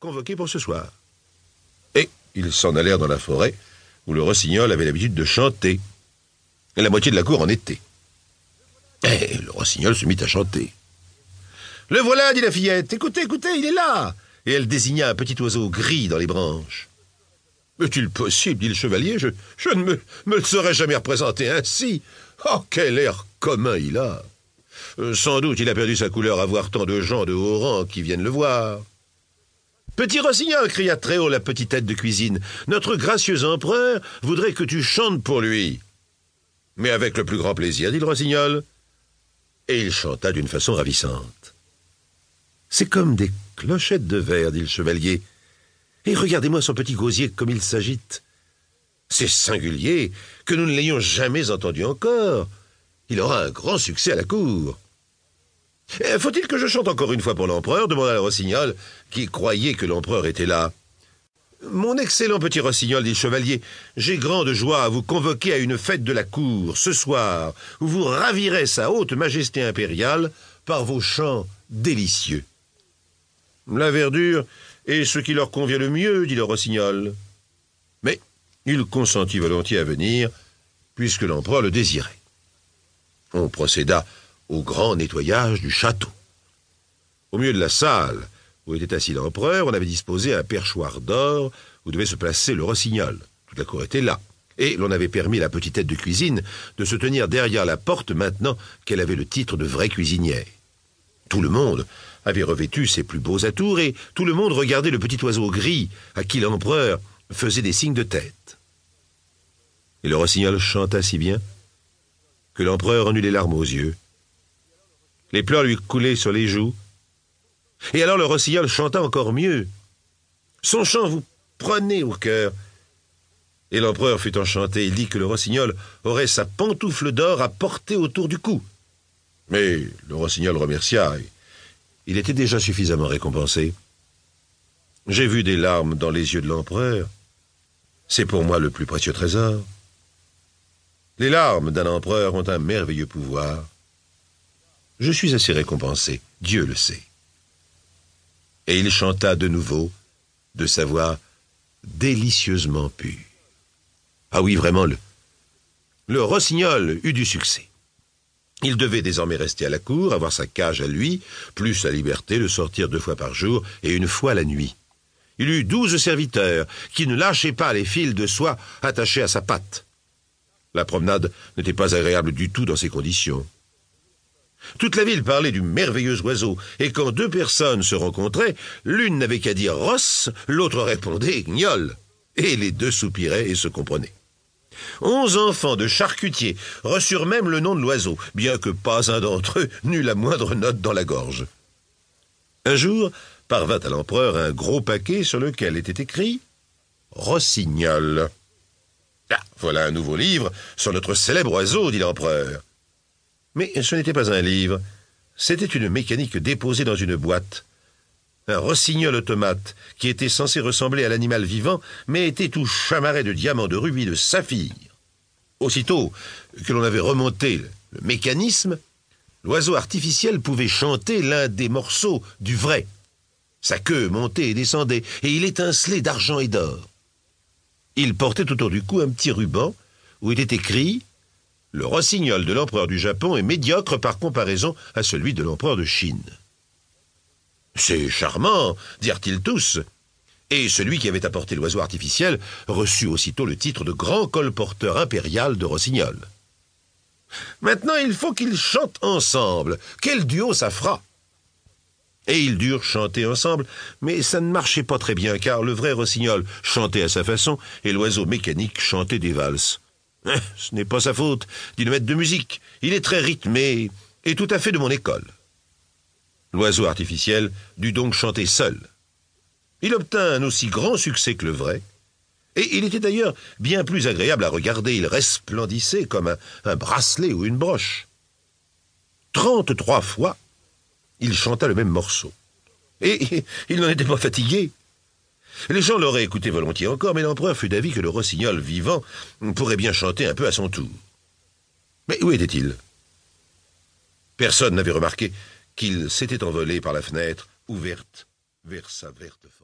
convoqués pour ce soir. Et ils s'en allèrent dans la forêt, où le rossignol avait l'habitude de chanter. La moitié de la cour en était. Et le rossignol se mit à chanter. Le voilà, dit la fillette. Écoutez, écoutez, il est là. Et elle désigna un petit oiseau gris dans les branches. Est-il possible, dit le chevalier, je, ne me, me le serais jamais représenté ainsi. Oh, quel air commun il a. Euh, sans doute il a perdu sa couleur à voir tant de gens de haut rang qui viennent le voir. Petit rossignol, cria très haut la petite tête de cuisine, notre gracieux empereur voudrait que tu chantes pour lui. Mais avec le plus grand plaisir, dit le rossignol. Et il chanta d'une façon ravissante. C'est comme des clochettes de verre, dit le chevalier. Et regardez-moi son petit gosier comme il s'agite. C'est singulier que nous ne l'ayons jamais entendu encore. Il aura un grand succès à la cour. Eh, faut-il que je chante encore une fois pour l'empereur demanda le rossignol, qui croyait que l'empereur était là. Mon excellent petit rossignol, dit le chevalier, j'ai grande joie à vous convoquer à une fête de la cour, ce soir, où vous ravirez sa haute majesté impériale par vos chants délicieux. La verdure est ce qui leur convient le mieux, dit le rossignol. Mais il consentit volontiers à venir, puisque l'empereur le désirait. On procéda au grand nettoyage du château. Au milieu de la salle où était assis l'empereur, on avait disposé un perchoir d'or où devait se placer le rossignol. Toute la cour était là. Et l'on avait permis à la petite tête de cuisine de se tenir derrière la porte maintenant qu'elle avait le titre de vraie cuisinière. Tout le monde avait revêtu ses plus beaux atours et tout le monde regardait le petit oiseau gris à qui l'empereur faisait des signes de tête. Et le rossignol chanta si bien que l'empereur en eut les larmes aux yeux. Les pleurs lui coulaient sur les joues. Et alors le rossignol chanta encore mieux. Son chant vous prenait au cœur. Et l'empereur fut enchanté. Il dit que le rossignol aurait sa pantoufle d'or à porter autour du cou. Mais le rossignol remercia. Il était déjà suffisamment récompensé. J'ai vu des larmes dans les yeux de l'empereur. C'est pour moi le plus précieux trésor. Les larmes d'un empereur ont un merveilleux pouvoir. Je suis assez récompensé, Dieu le sait. Et il chanta de nouveau, de sa voix délicieusement pure. Ah oui, vraiment, le, le rossignol eut du succès. Il devait désormais rester à la cour, avoir sa cage à lui, plus sa liberté de sortir deux fois par jour et une fois la nuit. Il eut douze serviteurs qui ne lâchaient pas les fils de soie attachés à sa patte. La promenade n'était pas agréable du tout dans ces conditions. Toute la ville parlait du merveilleux oiseau, et quand deux personnes se rencontraient, l'une n'avait qu'à dire Ross, l'autre répondait Gnol, et les deux soupiraient et se comprenaient. Onze enfants de charcutiers reçurent même le nom de l'oiseau, bien que pas un d'entre eux n'eut la moindre note dans la gorge. Un jour parvint à l'empereur un gros paquet sur lequel était écrit Rossignol. Ah, voilà un nouveau livre sur notre célèbre oiseau, dit l'empereur. Mais ce n'était pas un livre, c'était une mécanique déposée dans une boîte. Un rossignol automate, qui était censé ressembler à l'animal vivant, mais était tout chamarré de diamants, de rubis, de saphirs. Aussitôt que l'on avait remonté le mécanisme, l'oiseau artificiel pouvait chanter l'un des morceaux du vrai. Sa queue montait et descendait, et il étincelait d'argent et d'or. Il portait autour du cou un petit ruban où était écrit le rossignol de l'empereur du Japon est médiocre par comparaison à celui de l'empereur de Chine. C'est charmant, dirent-ils tous. Et celui qui avait apporté l'oiseau artificiel reçut aussitôt le titre de grand colporteur impérial de rossignol. Maintenant, il faut qu'ils chantent ensemble. Quel duo ça fera? Et ils durent chanter ensemble, mais ça ne marchait pas très bien, car le vrai rossignol chantait à sa façon, et l'oiseau mécanique chantait des valses. Eh, ce n'est pas sa faute, dit le maître de musique. Il est très rythmé et tout à fait de mon école. L'oiseau artificiel dut donc chanter seul. Il obtint un aussi grand succès que le vrai, et il était d'ailleurs bien plus agréable à regarder. Il resplendissait comme un, un bracelet ou une broche. Trente-trois fois, il chanta le même morceau. Et il n'en était pas fatigué. Les gens l'auraient écouté volontiers encore, mais l'empereur fut d'avis que le rossignol vivant pourrait bien chanter un peu à son tour. Mais où était-il? Personne n'avait remarqué qu'il s'était envolé par la fenêtre ouverte vers sa verte forêt.